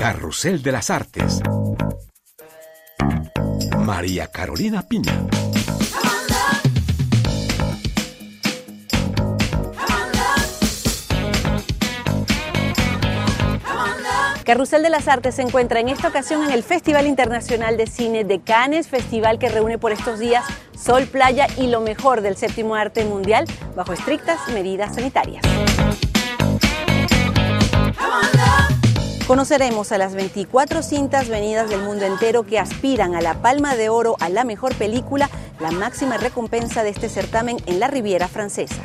Carrusel de las Artes. María Carolina Piña. Carrusel de las Artes se encuentra en esta ocasión en el Festival Internacional de Cine de Cannes, festival que reúne por estos días sol, playa y lo mejor del séptimo arte mundial bajo estrictas medidas sanitarias. Conoceremos a las 24 cintas venidas del mundo entero que aspiran a la Palma de Oro a la mejor película, la máxima recompensa de este certamen en la Riviera Francesa.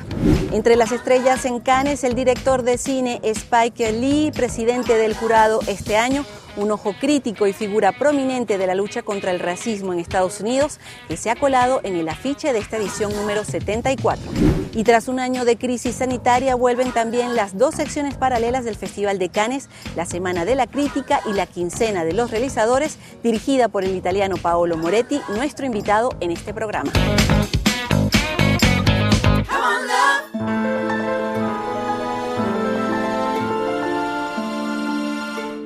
Entre las estrellas en Cannes, el director de cine Spike Lee, presidente del jurado este año, un ojo crítico y figura prominente de la lucha contra el racismo en Estados Unidos, que se ha colado en el afiche de esta edición número 74. Y tras un año de crisis sanitaria vuelven también las dos secciones paralelas del Festival de Cannes, la Semana de la Crítica y la Quincena de los Realizadores, dirigida por el italiano Paolo Moretti, nuestro invitado en este programa.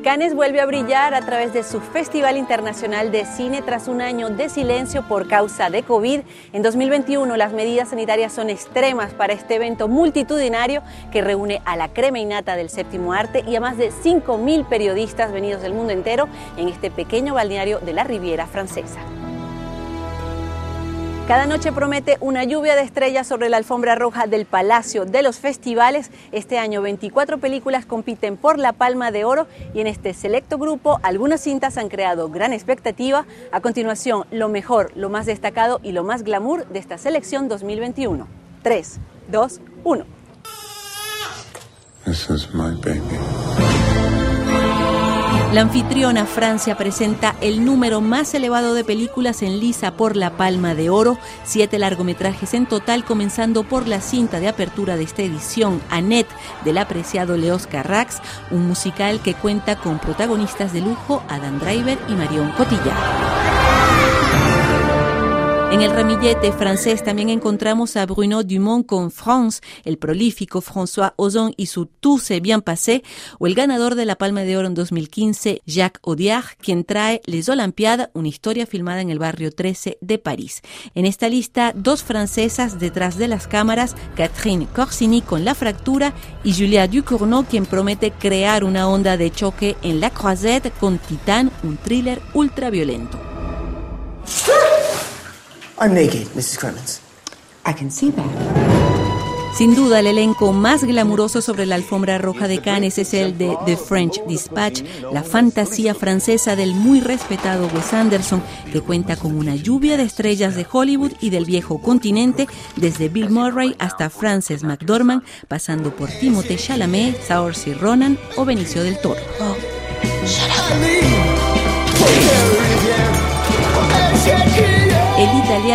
Cannes vuelve a brillar a través de su Festival Internacional de Cine tras un año de silencio por causa de COVID. En 2021 las medidas sanitarias son extremas para este evento multitudinario que reúne a la crema innata del séptimo arte y a más de 5.000 periodistas venidos del mundo entero en este pequeño balneario de la Riviera Francesa. Cada noche promete una lluvia de estrellas sobre la alfombra roja del Palacio de los Festivales. Este año 24 películas compiten por la Palma de Oro y en este selecto grupo algunas cintas han creado gran expectativa. A continuación, lo mejor, lo más destacado y lo más glamour de esta selección 2021. 3, 2, 1. This is my baby. La anfitriona Francia presenta el número más elevado de películas en lisa por la Palma de Oro, siete largometrajes en total, comenzando por la cinta de apertura de esta edición, Annette, del apreciado Leos Carrax, un musical que cuenta con protagonistas de lujo, Adam Driver y Marion Cotillard. En el ramillete francés también encontramos a Bruno Dumont con France, el prolífico François Ozon y su Tout s'est bien passé, o el ganador de la Palma de Oro en 2015, Jacques Audiard, quien trae Les Olympiades, una historia filmada en el barrio 13 de París. En esta lista, dos francesas detrás de las cámaras, Catherine Corsini con La Fractura y Julia Ducournau, quien promete crear una onda de choque en La Croisette con Titán, un thriller ultraviolento. I'm naked, Mrs. Clemens. I can see that. Sin duda, el elenco más glamuroso sobre la alfombra roja de Cannes es el de The French Dispatch, la fantasía francesa del muy respetado Wes Anderson, que cuenta con una lluvia de estrellas de Hollywood y del viejo continente, desde Bill Murray hasta Frances McDormand, pasando por Timothée Chalamet, Saoirse Ronan o Benicio del Toro. Oh.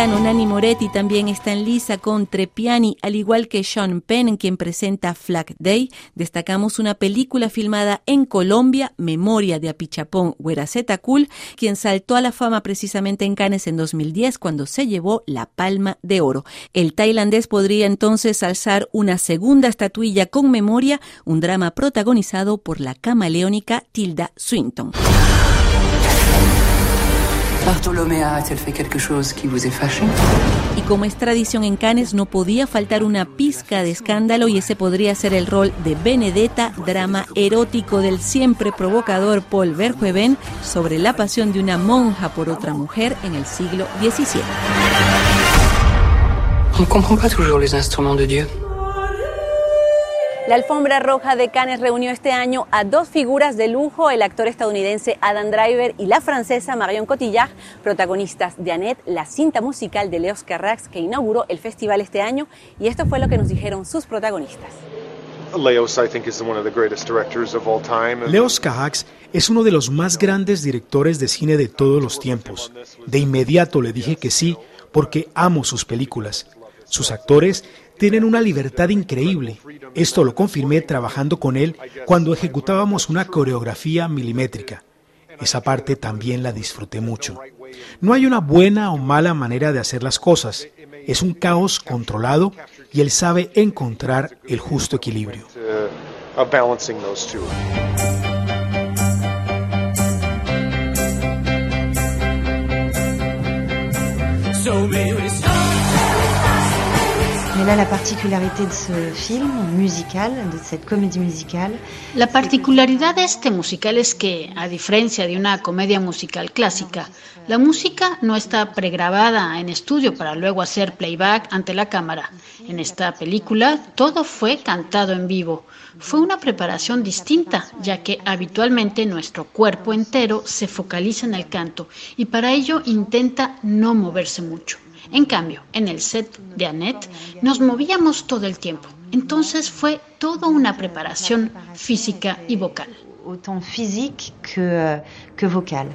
Nanni Moretti también está en lisa con Trepiani, al igual que Sean Penn, quien presenta Flag Day. Destacamos una película filmada en Colombia, Memoria de Apichapón Hueraceta Cool, quien saltó a la fama precisamente en Cannes en 2010 cuando se llevó la Palma de Oro. El tailandés podría entonces alzar una segunda estatuilla con Memoria, un drama protagonizado por la camaleónica Tilda Swinton. Y como es tradición en Cannes, no podía faltar una pizca de escándalo y ese podría ser el rol de Benedetta, drama erótico del siempre provocador Paul Verhoeven sobre la pasión de una monja por otra mujer en el siglo XVII. On comprend pas toujours les instruments de Dieu. La alfombra roja de Cannes reunió este año a dos figuras de lujo, el actor estadounidense Adam Driver y la francesa Marion Cotillard, protagonistas de Annette, la cinta musical de Leos Carax que inauguró el festival este año, y esto fue lo que nos dijeron sus protagonistas. Leos Carax es uno de los más grandes directores de cine de todos los tiempos. De inmediato le dije que sí, porque amo sus películas. Sus actores tienen una libertad increíble. Esto lo confirmé trabajando con él cuando ejecutábamos una coreografía milimétrica. Esa parte también la disfruté mucho. No hay una buena o mala manera de hacer las cosas. Es un caos controlado y él sabe encontrar el justo equilibrio la particularidad de ce film musical, de cette comédie musicale. La particularidad de este musical es que, a diferencia de una comedia musical clásica, la música no está pregrabada en estudio para luego hacer playback ante la cámara. En esta película todo fue cantado en vivo. Fue una preparación distinta, ya que habitualmente nuestro cuerpo entero se focaliza en el canto y para ello intenta no moverse mucho. En cambio, en el set de Annette nos movíamos todo el tiempo. Entonces fue toda una preparación física y vocal. Autant physique que, euh, que vocal.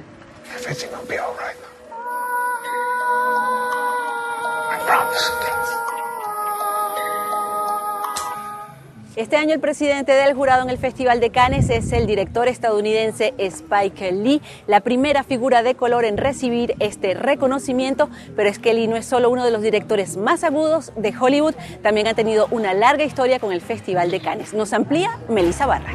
Este año el presidente del jurado en el Festival de Cannes es el director estadounidense Spike Lee, la primera figura de color en recibir este reconocimiento, pero es que Lee no es solo uno de los directores más agudos de Hollywood, también ha tenido una larga historia con el Festival de Cannes. Nos amplía Melissa Barra.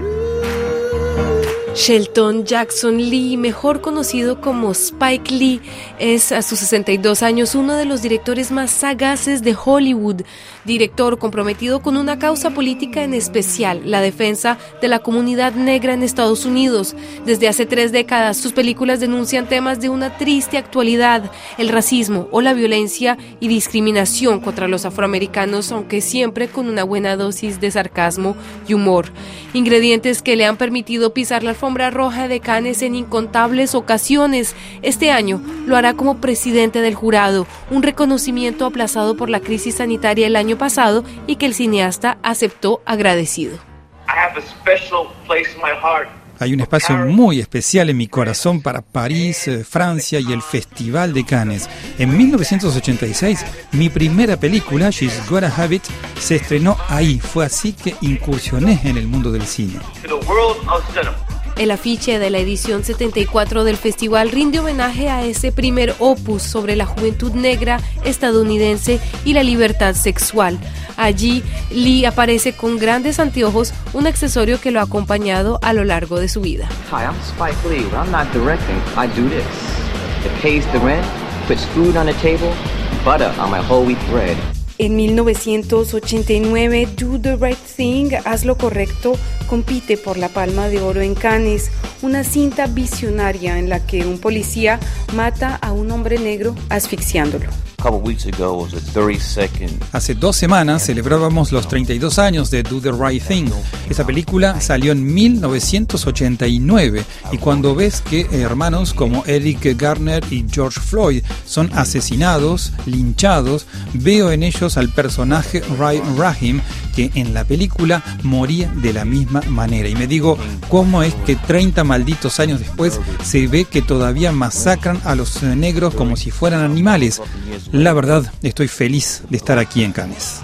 Shelton Jackson Lee, mejor conocido como Spike Lee, es a sus 62 años uno de los directores más sagaces de Hollywood, director comprometido con una causa política en especial, la defensa de la comunidad negra en Estados Unidos. Desde hace tres décadas, sus películas denuncian temas de una triste actualidad, el racismo o la violencia y discriminación contra los afroamericanos, aunque siempre con una buena dosis de sarcasmo y humor. Ingredientes que le han permitido pisar la alfombra roja de Cannes en incontables ocasiones. Este año lo hará como presidente del jurado, un reconocimiento aplazado por la crisis sanitaria el año pasado y que el cineasta aceptó agradecido. Hay un espacio muy especial en mi corazón para París, eh, Francia y el Festival de Cannes. En 1986, mi primera película, She's Gotta Have It, se estrenó ahí. Fue así que incursioné en el mundo del cine. El afiche de la edición 74 del festival rinde homenaje a ese primer opus sobre la juventud negra estadounidense y la libertad sexual. Allí, Lee aparece con grandes anteojos, un accesorio que lo ha acompañado a lo largo de su vida. Hi, I'm Spike Lee. I'm not directing. I do this. It pays the rent, puts food on the table, butter on my whole wheat bread. En 1989, Do the Right Thing, Haz lo correcto, compite por la Palma de Oro en Cannes, una cinta visionaria en la que un policía mata a un hombre negro asfixiándolo. Hace dos semanas celebrábamos los 32 años de Do the Right Thing. Esa película salió en 1989 y cuando ves que hermanos como Eric Garner y George Floyd son asesinados, linchados, veo en ellos al personaje Ray Rahim que en la película moría de la misma manera. Y me digo, ¿cómo es que 30 malditos años después se ve que todavía masacran a los negros como si fueran animales? La verdad, estoy feliz de estar aquí en Cannes.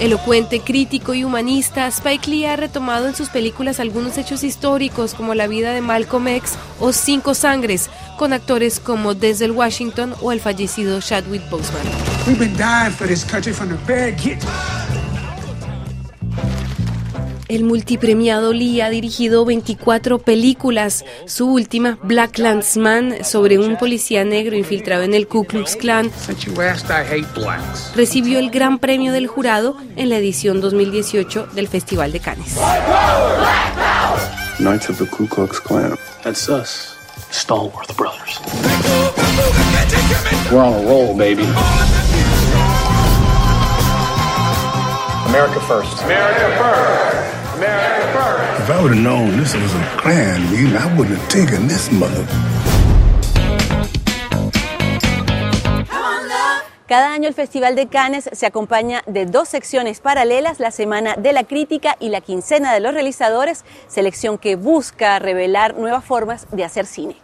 Elocuente, crítico y humanista, Spike Lee ha retomado en sus películas algunos hechos históricos como la vida de Malcolm X o Cinco Sangres, con actores como Denzel Washington o el fallecido Chadwick Boseman. El multipremiado Lee ha dirigido 24 películas. Su última, Black Landsman, sobre un policía negro infiltrado en el Ku Klux Klan, recibió el gran premio del jurado en la edición 2018 del Festival de Cannes. Knights of the Ku Klux Klan. That's us, Stallworth Brothers. We're on a roll, baby. America first. America first. If I would have known this was a Klan meeting, I wouldn't have taken this mother. Cada año el Festival de Cannes se acompaña de dos secciones paralelas, la Semana de la Crítica y la Quincena de los Realizadores, selección que busca revelar nuevas formas de hacer cine.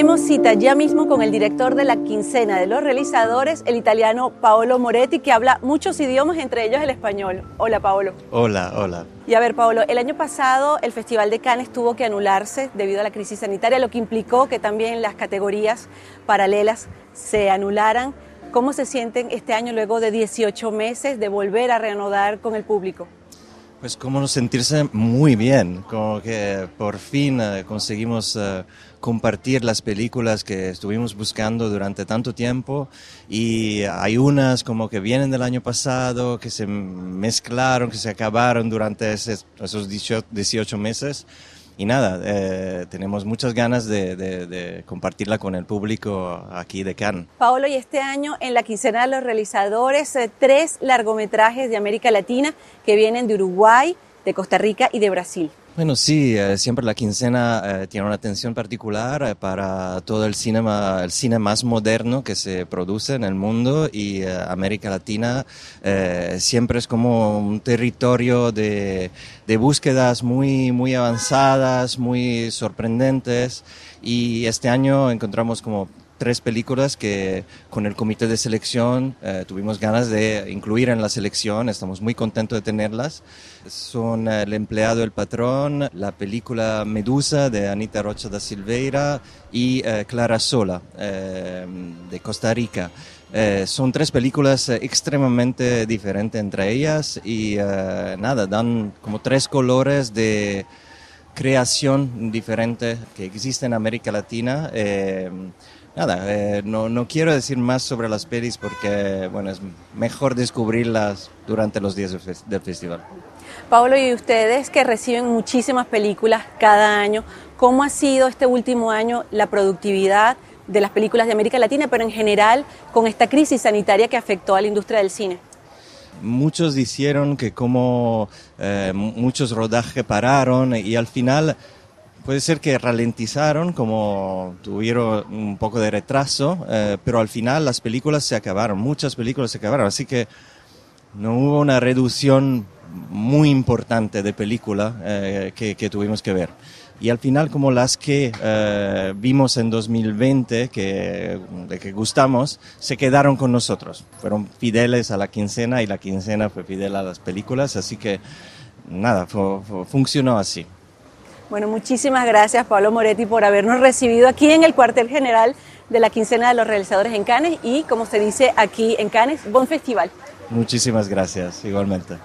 Tenemos cita ya mismo con el director de la quincena de los realizadores, el italiano Paolo Moretti, que habla muchos idiomas, entre ellos el español. Hola, Paolo. Hola, hola. Y a ver, Paolo, el año pasado el Festival de Cannes tuvo que anularse debido a la crisis sanitaria, lo que implicó que también las categorías paralelas se anularan. ¿Cómo se sienten este año luego de 18 meses de volver a reanudar con el público? Pues como sentirse muy bien, como que por fin eh, conseguimos eh, compartir las películas que estuvimos buscando durante tanto tiempo y hay unas como que vienen del año pasado, que se mezclaron, que se acabaron durante esos 18 meses y nada, eh, tenemos muchas ganas de, compartirla con el público aquí de Cannes. Paolo, y este año en la quincena de los realizadores, eh, tres largometrajes de América Latina que vienen de Uruguay, de Costa Rica y de Brasil. Bueno, sí, eh, siempre la quincena eh, tiene una atención particular eh, para todo el cine, el cine más moderno que se produce en el mundo y América Latina siempre es como un territorio de, de, búsquedas muy, muy avanzadas, muy sorprendentes. Y este año encontramos como tres películas que con el comité de selección eh, tuvimos ganas de incluir en la selección, estamos muy contentos de tenerlas. Son eh, El empleado, el patrón, la película Medusa de Anita Rocha da Silveira y eh, Clara Sola de Costa Rica. son tres películas extremadamente diferentes entre ellas y nada, dan como tres colores de creación diferente que existe en América Latina nada, eh, no, no, quiero decir más sobre las pelis porque, bueno, es mejor descubrirlas durante los días del festival. Pablo, y ustedes que reciben muchísimas películas cada año, ¿cómo ha sido este último año la productividad de las películas de América Latina, pero en general con esta crisis sanitaria que afectó a la industria del cine? Muchos dijeron que como eh, muchos rodajes pararon y al final Puede ser que ralentizaron, como tuvieron un poco de retraso, eh, pero al final las películas se acabaron, muchas películas se acabaron, así que no hubo una reducción muy importante de película eh, que, tuvimos que ver. Y al final, como las que eh, vimos en 2020, que, de que gustamos, se quedaron con nosotros. Fueron fideles a la quincena y la quincena fue fidel a las películas, así que nada, funcionó así. Bueno, muchísimas gracias Pablo Moretti por habernos recibido aquí en el cuartel general de la quincena de los realizadores en Cannes y, como se dice aquí en Cannes, buen festival. Muchísimas gracias, igualmente.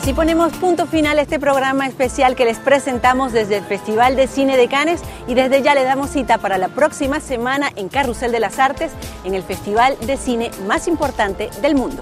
Así ponemos punto final a este programa especial que les presentamos desde el Festival de Cine de Cannes y desde ya le damos cita para la próxima semana en Carrusel de las Artes, en el festival de cine más importante del mundo.